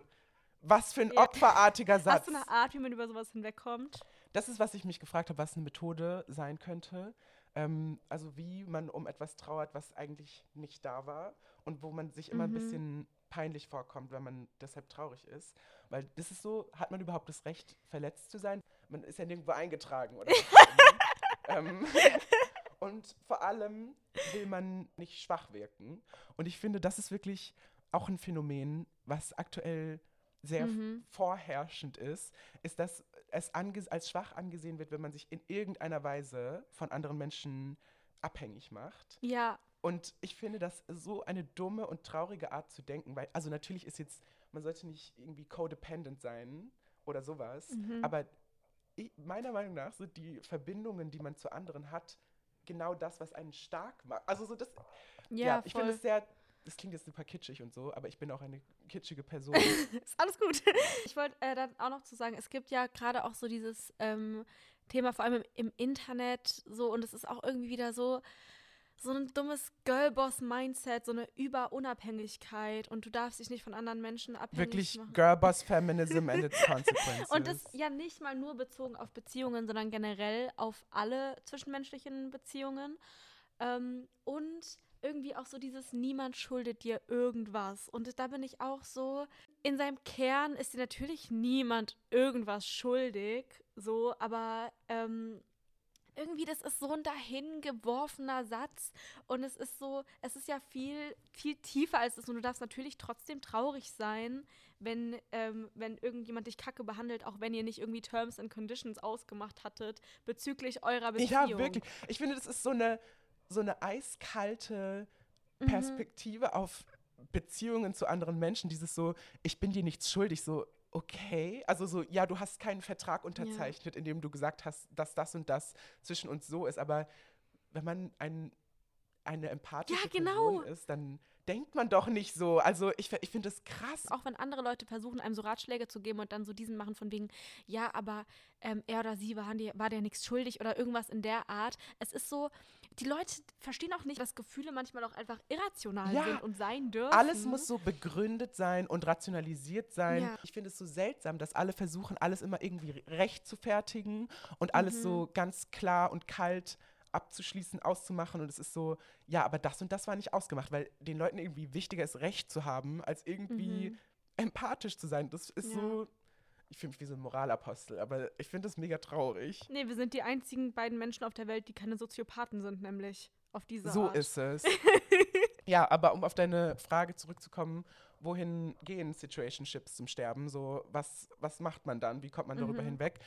was für ein Ja. opferartiger Satz. Hast du eine Art, wie man über sowas hinwegkommt? Das ist, was ich mich gefragt habe, was eine Methode sein könnte. Ähm, also wie man um etwas trauert, was eigentlich nicht da war und wo man sich immer ein Mhm. bisschen peinlich vorkommt, wenn man deshalb traurig ist. Weil das ist so, hat man überhaupt das Recht, verletzt zu sein? Man ist ja nirgendwo eingetragen oder [LAUGHS] ähm, Und vor allem will man nicht schwach wirken. Und ich finde, das ist wirklich auch ein Phänomen, was aktuell sehr Mhm. vorherrschend ist, ist, dass es als schwach angesehen wird, wenn man sich in irgendeiner Weise von anderen Menschen abhängig macht. Ja, Und ich finde das so eine dumme und traurige Art zu denken, weil, also natürlich ist jetzt, man sollte nicht irgendwie codependent sein oder sowas, Mhm. aber ich, meiner Meinung nach sind die Verbindungen, die man zu anderen hat, genau das, was einen stark macht. Also so das, ja, ja, ich finde es sehr, das klingt jetzt super kitschig und so, aber ich bin auch eine kitschige Person. [LAUGHS] Ist alles gut. [LAUGHS] Ich wollte äh, dann auch noch zu sagen, es gibt ja gerade auch so dieses ähm, Thema, vor allem im, im Internet, so, und es ist auch irgendwie wieder so, so ein dummes Girlboss-Mindset, so eine Überunabhängigkeit und du darfst dich nicht von anderen Menschen abhängig Wirklich machen. Girlboss Feminism and [LAUGHS] its consequences. Und das ja nicht mal nur bezogen auf Beziehungen, sondern generell auf alle zwischenmenschlichen Beziehungen. Ähm, und irgendwie auch so dieses Niemand schuldet dir irgendwas. Und da bin ich auch so, in seinem Kern ist dir natürlich niemand irgendwas schuldig, so, aber ähm, irgendwie, das ist so ein dahingeworfener Satz und es ist so, es ist ja viel, viel tiefer als das und du darfst natürlich trotzdem traurig sein, wenn, ähm, wenn irgendjemand dich kacke behandelt, auch wenn ihr nicht irgendwie Terms and Conditions ausgemacht hattet bezüglich eurer Beziehung. Ja, wirklich. Ich finde, das ist so eine, so eine eiskalte Mhm. Perspektive auf Beziehungen zu anderen Menschen. Dieses so, ich bin dir nichts schuldig, so, okay. Also so, ja, du hast keinen Vertrag unterzeichnet, in dem du gesagt hast, dass das und das zwischen uns so ist. Aber wenn man ein, eine empathische Ja, genau. Person ist, dann denkt man doch nicht so. Also ich, ich finde das krass. Auch wenn andere Leute versuchen, einem so Ratschläge zu geben und dann so diesen machen von wegen, ja, aber ähm, er oder sie waren dir, war dir nichts schuldig oder irgendwas in der Art. Es ist so, die Leute verstehen auch nicht, dass Gefühle manchmal auch einfach irrational Ja, sind und sein dürfen. Alles muss so begründet sein und rationalisiert sein. Ja. Ich finde es so seltsam, dass alle versuchen, alles immer irgendwie recht zu fertigen und alles Mhm. so ganz klar und kalt abzuschließen, auszumachen. Und es ist so, ja, aber das und das war nicht ausgemacht, weil den Leuten irgendwie wichtiger ist, Recht zu haben, als irgendwie Mhm. empathisch zu sein. Das ist Ja. so, ich fühle mich wie so ein Moralapostel, aber ich finde das mega traurig. Nee, wir sind die einzigen beiden Menschen auf der Welt, die keine Soziopathen sind, nämlich auf diese So Art. ist es. [LAUGHS] ja, aber um auf deine Frage zurückzukommen, wohin gehen Situationships zum Sterben? So, was, was macht man dann? Wie kommt man darüber Mhm. hinweg?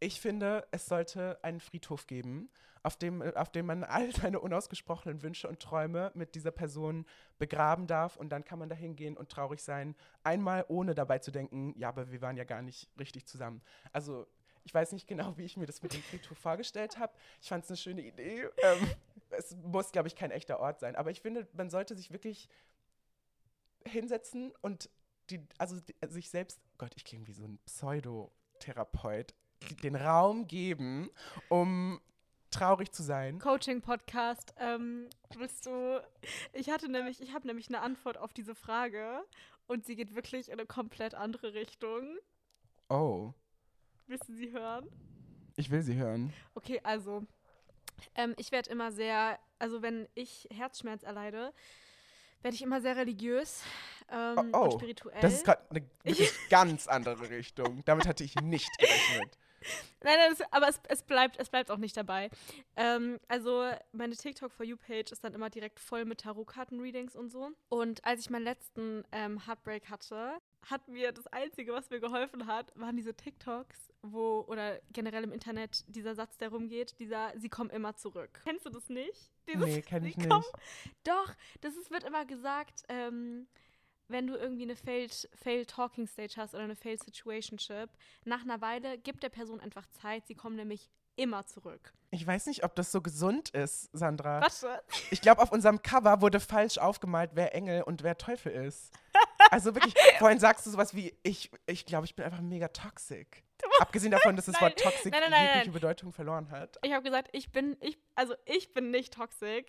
Ich finde, es sollte einen Friedhof geben, auf dem, auf dem man [LAUGHS] all seine unausgesprochenen Wünsche und Träume mit dieser Person begraben darf und dann kann man da hingehen und traurig sein. Einmal ohne dabei zu denken, ja, aber wir waren ja gar nicht richtig zusammen. Also, ich weiß nicht genau, wie ich mir das mit dem Friedhof vorgestellt habe. Ich fand es eine schöne Idee. [LAUGHS] Ähm, es muss, glaube ich, kein echter Ort sein. Aber ich finde, man sollte sich wirklich hinsetzen und die, also die, sich selbst, Gott, ich klinge wie so ein Pseudotherapeut, die- den Raum geben, um traurig zu sein. Coaching-Podcast. Ähm, willst du. Ich hatte nämlich, ich habe nämlich eine Antwort auf diese Frage und sie geht wirklich in eine komplett andere Richtung. Oh, Willst du sie hören? ich will sie hören. Okay, also. Ähm, ich werde immer sehr, also wenn ich Herzschmerz erleide, werde ich immer sehr religiös ähm, Oh, oh, und spirituell. Das ist gerade eine [LAUGHS] ganz andere Richtung. Damit hatte ich nicht gerechnet. [LAUGHS] Nein, nein, das, aber es, es, bleibt, es bleibt auch nicht dabei. Ähm, also meine TikTok for You Page ist dann immer direkt voll mit Tarotkarten-Readings und so. Und als ich meinen letzten ähm, Heartbreak hatte, hat mir das Einzige, was mir geholfen hat, waren diese TikToks, wo, oder generell im Internet, dieser Satz, der rumgeht, dieser, sie kommen immer zurück. Kennst du das nicht? Dieses, Nee, kenn [LAUGHS] ich nicht. Doch, das ist, wird immer gesagt, ähm, wenn du irgendwie eine failed, failed Talking Stage hast oder eine Failed Situationship, nach einer Weile gibt der Person einfach Zeit, sie kommen nämlich immer zurück. Ich weiß nicht, ob das so gesund ist, Sandra. Warte. Ich glaube, auf unserem Cover wurde falsch aufgemalt, wer Engel und wer Teufel ist. Also wirklich, [LAUGHS] vorhin sagst du sowas wie, ich ich glaube, ich bin einfach mega toxic. Abgesehen davon, dass das [LAUGHS] Nein, Wort toxic nein, nein, jegliche. Bedeutung verloren hat. Ich habe gesagt, ich bin, ich, also ich bin nicht toxisch,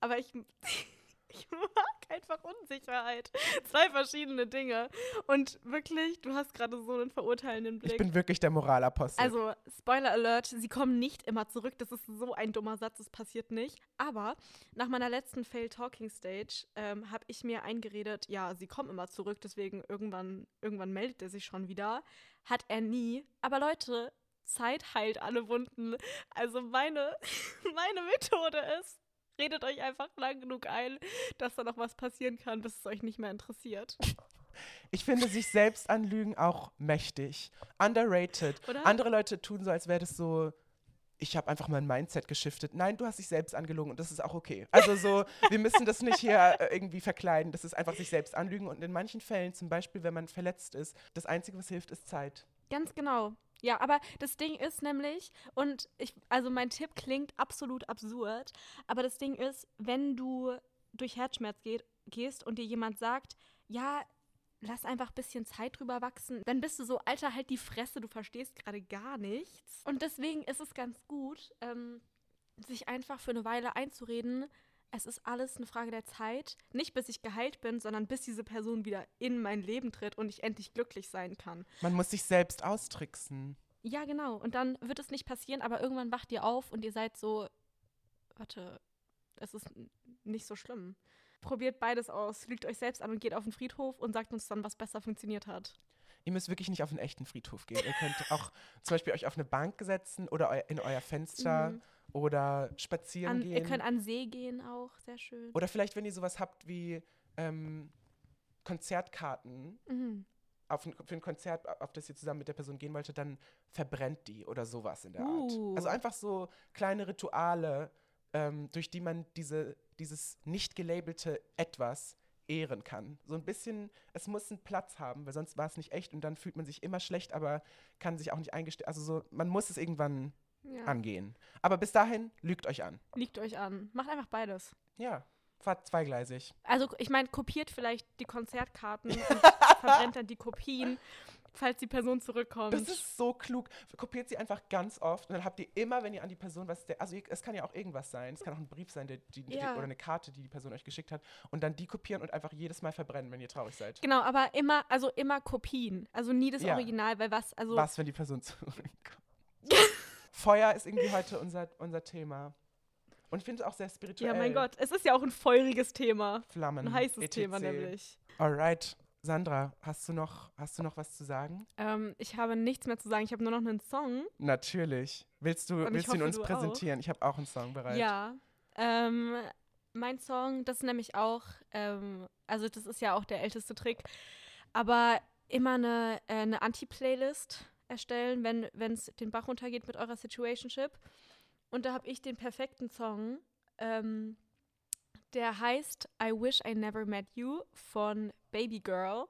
aber ich, [LAUGHS] ich mag einfach Unsicherheit. Zwei verschiedene Dinge. Und wirklich, du hast gerade so einen verurteilenden Blick. Ich bin wirklich der Moralapostel. Also, Spoiler Alert, sie kommen nicht immer zurück. Das ist so ein dummer Satz, das passiert nicht. Aber nach meiner letzten Fail Talking Stage ähm, habe ich mir eingeredet, ja, sie kommen immer zurück, deswegen irgendwann, irgendwann meldet er sich schon wieder. Hat er nie. Aber Leute, Zeit heilt alle Wunden. Also meine, [LAUGHS] meine Methode ist, redet euch einfach lang genug ein, dass da noch was passieren kann, bis es euch nicht mehr interessiert. Ich finde sich selbst anlügen auch mächtig. Underrated. Oder? Andere Leute tun so, als wäre das so, ich habe einfach mein Mindset geschiftet. Nein, du hast dich selbst angelogen und das ist auch okay. Also so, wir müssen das nicht hier äh, irgendwie verkleiden. Das ist einfach sich selbst anlügen. Und in manchen Fällen, zum Beispiel, wenn man verletzt ist, das Einzige, was hilft, ist Zeit. Ganz genau. Ja, aber das Ding ist nämlich, und ich, also mein Tipp klingt absolut absurd, aber das Ding ist, wenn du durch Herzschmerz geht, gehst und dir jemand sagt, ja, lass einfach ein bisschen Zeit drüber wachsen, dann bist du so, Alter, halt die Fresse, du verstehst gerade gar nichts. Und deswegen ist es ganz gut, ähm, sich einfach für eine Weile einzureden, es ist alles eine Frage der Zeit. Nicht bis ich geheilt bin, sondern bis diese Person wieder in mein Leben tritt und ich endlich glücklich sein kann. Man muss sich selbst austricksen. Ja, genau. Und dann wird es nicht passieren, aber irgendwann wacht ihr auf und ihr seid so, warte, es ist nicht so schlimm. Probiert beides aus, lügt euch selbst an und geht auf den Friedhof und sagt uns dann, was besser funktioniert hat. Ihr müsst wirklich nicht auf einen echten Friedhof gehen. Ihr könnt auch zum Beispiel euch auf eine Bank setzen oder eu in euer Fenster [LAUGHS] Mhm. Oder spazieren An, gehen. ihr könnt an See gehen auch, sehr schön. oder vielleicht, wenn ihr sowas habt wie ähm, Konzertkarten Mhm. auf für ein Konzert, auf das ihr zusammen mit der Person gehen wolltet, dann verbrennt die oder sowas in der Art. Uh. Also einfach so kleine Rituale, ähm, durch die man diese, dieses nicht gelabelte Etwas ehren kann. So ein bisschen, es muss einen Platz haben, weil sonst war es nicht echt und dann fühlt man sich immer schlecht, aber kann sich auch nicht eingestehen. Also so, man muss es irgendwann Ja. angehen. Aber bis dahin, lügt euch an. Liegt euch an. Macht einfach beides. Ja, fahrt zweigleisig. Also ich meine, kopiert vielleicht die Konzertkarten [LAUGHS] und verbrennt dann die Kopien, falls die Person zurückkommt. Das ist so klug. Kopiert sie einfach ganz oft und dann habt ihr immer, wenn ihr an die Person was, der, also es kann ja auch irgendwas sein, es kann auch ein Brief sein, der, die, Ja. oder eine Karte, die die Person euch geschickt hat und dann die kopieren und einfach jedes Mal verbrennen, wenn ihr traurig seid. Genau, aber immer, also immer Kopien. Also nie das Ja. Original, weil was, also Was, wenn die Person [LAUGHS] zurückkommt? [LAUGHS] Feuer ist irgendwie heute unser, unser Thema. Und ich finde es auch sehr spirituell. ja mein Gott, es ist ja auch ein feuriges Thema. Flammen. Ein heißes etc. Thema nämlich. Alright. Sandra, hast du noch, hast du noch was zu sagen? Ähm, ich habe nichts mehr zu sagen, ich habe nur noch einen Song. Natürlich. Willst du, Und willst du ihn hoffe, uns du auch. präsentieren? Ich habe auch einen Song bereit. Ja. Ähm, mein Song, das ist nämlich auch, ähm, also das ist ja auch der älteste Trick, aber immer eine, äh, eine Anti-Playlist erstellen, wenn es den Bach runtergeht mit eurer Situationship. Und da habe ich den perfekten Song, ähm, der heißt I Wish I Never Met You von Baby Girl.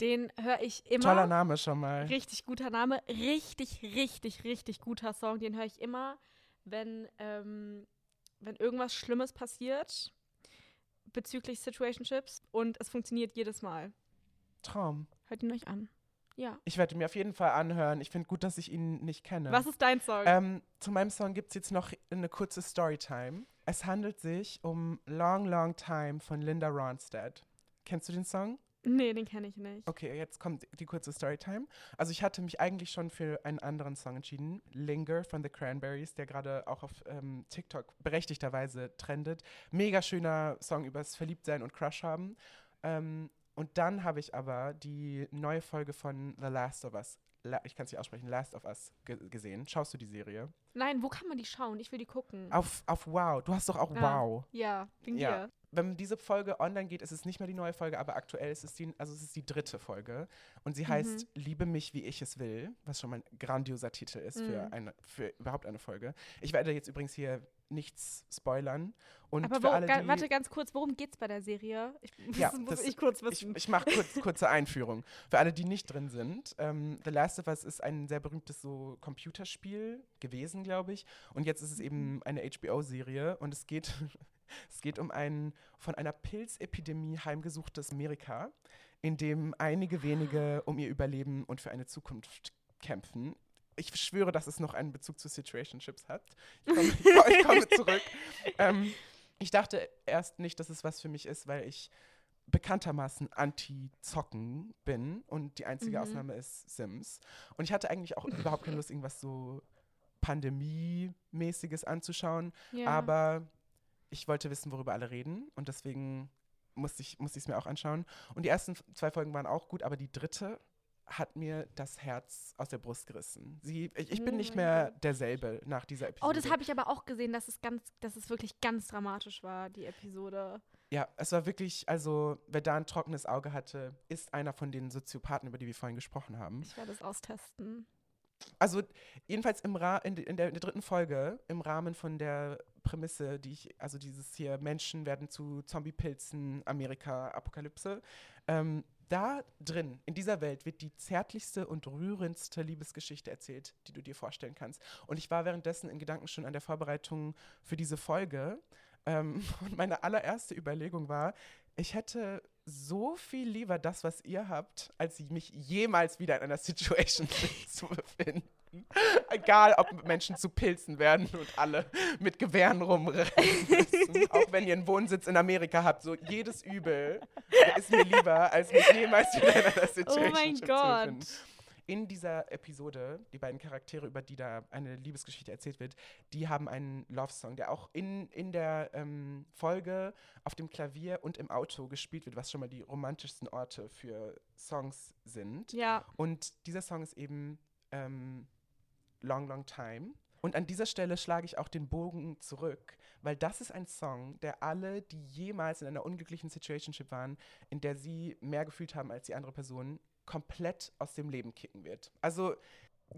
Den höre ich immer. Toller Name schon mal. Richtig guter Name. Richtig, richtig, richtig guter Song. Den höre ich immer, wenn, ähm, wenn irgendwas Schlimmes passiert bezüglich Situationships. Und es funktioniert jedes Mal. Traum. Hört ihn euch an. Ja. Ich werde mir auf jeden Fall anhören. Ich finde gut, dass ich ihn nicht kenne. Was ist dein Song? Ähm, zu meinem Song gibt es jetzt noch eine kurze Storytime. Es handelt sich um Long, Long Time von Linda Ronstadt. Kennst du den Song? nee, den kenne ich nicht. Okay, jetzt kommt die kurze Storytime. Also ich hatte mich eigentlich schon für einen anderen Song entschieden, Linger von The Cranberries, der gerade auch auf ähm, TikTok berechtigterweise trendet. Mega schöner Song übers Verliebtsein und Crush haben. Ähm, und dann habe ich aber die neue Folge von The Last of Us, La ich kann es nicht aussprechen, Last of Us ge gesehen. Schaust du die Serie? Nein, wo kann man die schauen? Ich will die gucken. Auf, auf Wow. Du hast doch auch Ah. Wow. Ja, wegen Ja. dir. Wenn diese Folge online geht, ist es nicht mehr die neue Folge, aber aktuell ist es die, also es ist die dritte Folge. Und sie heißt Liebe mich, wie ich es will, was schon mal ein grandioser Titel ist für, Mhm. eine, für überhaupt eine Folge. Ich werde jetzt übrigens hier nichts spoilern. Und Aber für wo, alle, die, warte ganz kurz, worum geht's bei der Serie? Ich, [LAUGHS] Ja, das muss das- ich kurz ich, wissen. ich mache kurz, kurze Einführung. Für alle, die nicht drin sind, ähm, The Last of Us ist ein sehr berühmtes so Computerspiel gewesen, glaube ich. Und jetzt ist es eben eine HBO-Serie und es geht, [LAUGHS] es geht um ein von einer Pilzepidemie heimgesuchtes Amerika, in dem einige wenige um ihr Überleben und für eine Zukunft kämpfen. Ich schwöre, dass es noch einen Bezug zu Situationships hat. Ich komme, ich komme, zurück. [LAUGHS] Ähm, ich dachte erst nicht, dass es was für mich ist, weil ich bekanntermaßen anti-Zocken bin und die einzige Mhm. Ausnahme ist Sims. Und ich hatte eigentlich auch überhaupt keine Lust, irgendwas so Pandemie-mäßiges anzuschauen, ja. aber ich wollte wissen, worüber alle reden und deswegen musste ich es mir auch anschauen. Und die ersten zwei Folgen waren auch gut, aber die dritte hat mir das Herz aus der Brust gerissen. Sie, ich, ich bin Oh nicht mehr derselbe nach dieser Episode. Oh, das habe ich aber auch gesehen, dass es ganz, dass es wirklich ganz dramatisch war, die Episode. Ja, es war wirklich, also wer da ein trockenes Auge hatte, ist einer von den Soziopathen, über die wir vorhin gesprochen haben. Ich werde es austesten. Also jedenfalls im Ra in, in, der, in der dritten Folge, im Rahmen von der Prämisse, die ich, also dieses hier, Menschen werden zu Zombie-Pilzen, Amerika-Apokalypse, ähm, da drin, in dieser Welt, wird die zärtlichste und rührendste Liebesgeschichte erzählt, die du dir vorstellen kannst. Und ich war währenddessen in Gedanken schon an der Vorbereitung für diese Folge. Ähm, [LAUGHS] und meine allererste Überlegung war, ich hätte so viel lieber das, was ihr habt, als mich jemals wieder in einer Situation [LAUGHS] zu befinden. [LAUGHS] Egal, ob Menschen zu Pilzen werden und alle mit Gewehren rumrennen müssen. [LAUGHS] Auch wenn ihr einen Wohnsitz in Amerika habt, so jedes Übel ist mir lieber, als mich jemals wieder in einer Situation Oh mein zu Gott. befinden in dieser Episode, die beiden Charaktere, über die da eine Liebesgeschichte erzählt wird, die haben einen Love-Song, der auch in, in der ähm, Folge auf dem Klavier und im Auto gespielt wird, was schon mal die romantischsten Orte für Songs sind. Ja, Und dieser Song ist eben ähm, Long, Long Time. Und an dieser Stelle schlage ich auch den Bogen zurück, weil das ist ein Song, der alle, die jemals in einer unglücklichen Situationship waren, in der sie mehr gefühlt haben als die andere Person, komplett aus dem Leben kicken wird. Also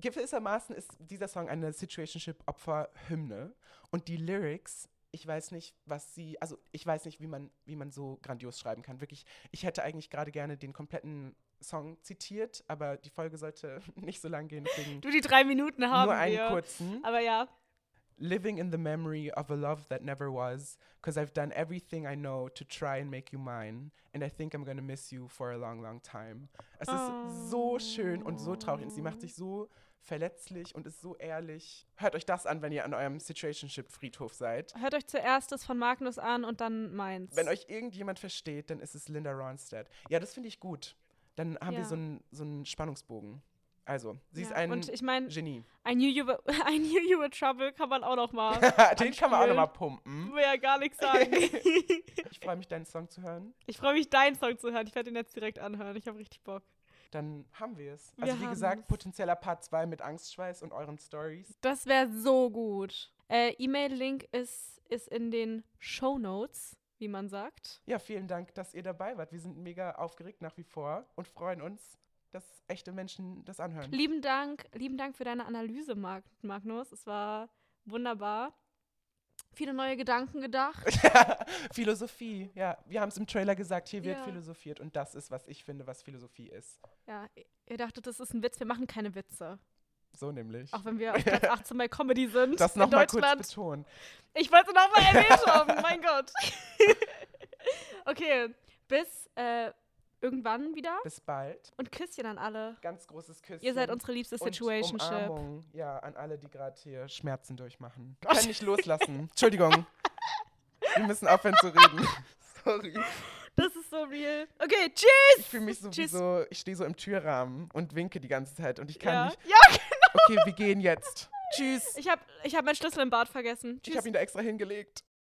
gewissermaßen ist dieser Song eine Situationship-Opfer-Hymne und die Lyrics ich weiß nicht, was sie, also ich weiß nicht, wie man, wie man so grandios schreiben kann. Wirklich, ich hätte eigentlich gerade gerne den kompletten Song zitiert, aber die Folge sollte [LAUGHS] nicht so lang gehen, du die drei Minuten haben nur einen wir. kurzen. Aber ja, Living in the memory of a love that never was, because I've done everything I know to try and make you mine, and I think I'm gonna miss you for a long, long time. Es ist so schön und so traurig und sie macht sich so verletzlich und ist so ehrlich. Hört euch das an, wenn ihr an eurem Situationship-Friedhof seid. hört euch zuerst das von Magnus an und dann meins. Wenn euch irgendjemand versteht, dann ist es Linda Ronstadt. Ja, das finde ich gut. Dann haben wir Ja. so einen so einen Spannungsbogen. Also, sie ist Ja, ein Und ich meine, Genie. I knew, you were, [LAUGHS] I knew you were trouble kann man auch noch mal. [LAUGHS] Den kann man auch anspielen. nochmal pumpen. Will ja gar nichts sagen. [LAUGHS] Ich freue mich, deinen Song zu hören. ich freue mich, deinen Song zu hören. Ich werde den jetzt direkt anhören. Ich habe richtig Bock. Dann haben wir es. Wir Also, wie haben gesagt, es. potenzieller Part 2 mit Angstschweiß und euren Stories. Das wäre so gut. Äh, E-Mail-Link ist, ist in den Show Notes, wie man sagt. Ja, vielen Dank, dass ihr dabei wart. Wir sind mega aufgeregt nach wie vor und freuen uns, dass echte Menschen das anhören. Lieben Dank, lieben Dank für deine Analyse, Mag Magnus. Es war wunderbar. Viele neue Gedanken gedacht. [LAUGHS] Philosophie, ja. Wir haben es im Trailer gesagt, hier wird Ja. philosophiert und das ist, was ich finde, was Philosophie ist. Ja, ihr dachtet, das ist ein Witz. Wir machen keine Witze. So nämlich. Auch wenn wir auf Platz 18 bei Comedy sind. das nochmal kurz betonen. Ich wollte es nochmal erwähnt [LAUGHS] haben, mein Gott. [LAUGHS] okay, bis äh, irgendwann wieder. Bis bald. Und Küsschen an alle. Ganz großes Küsschen. Ihr seid unsere liebste und Situationship. Umarmung, ja, an alle, die gerade hier Schmerzen durchmachen. [LAUGHS] Können nicht loslassen. Entschuldigung. Wir müssen aufhören zu reden. Sorry. Das ist so real. Okay, tschüss. Ich fühle mich so wie Tschüss. so, ich stehe so im Türrahmen und winke die ganze Zeit und ich kann Ja. nicht. ja, Okay, wir gehen jetzt. Tschüss. ich habe ich hab meinen Schlüssel im Bad vergessen. Ich Tschüss. habe ihn da extra hingelegt.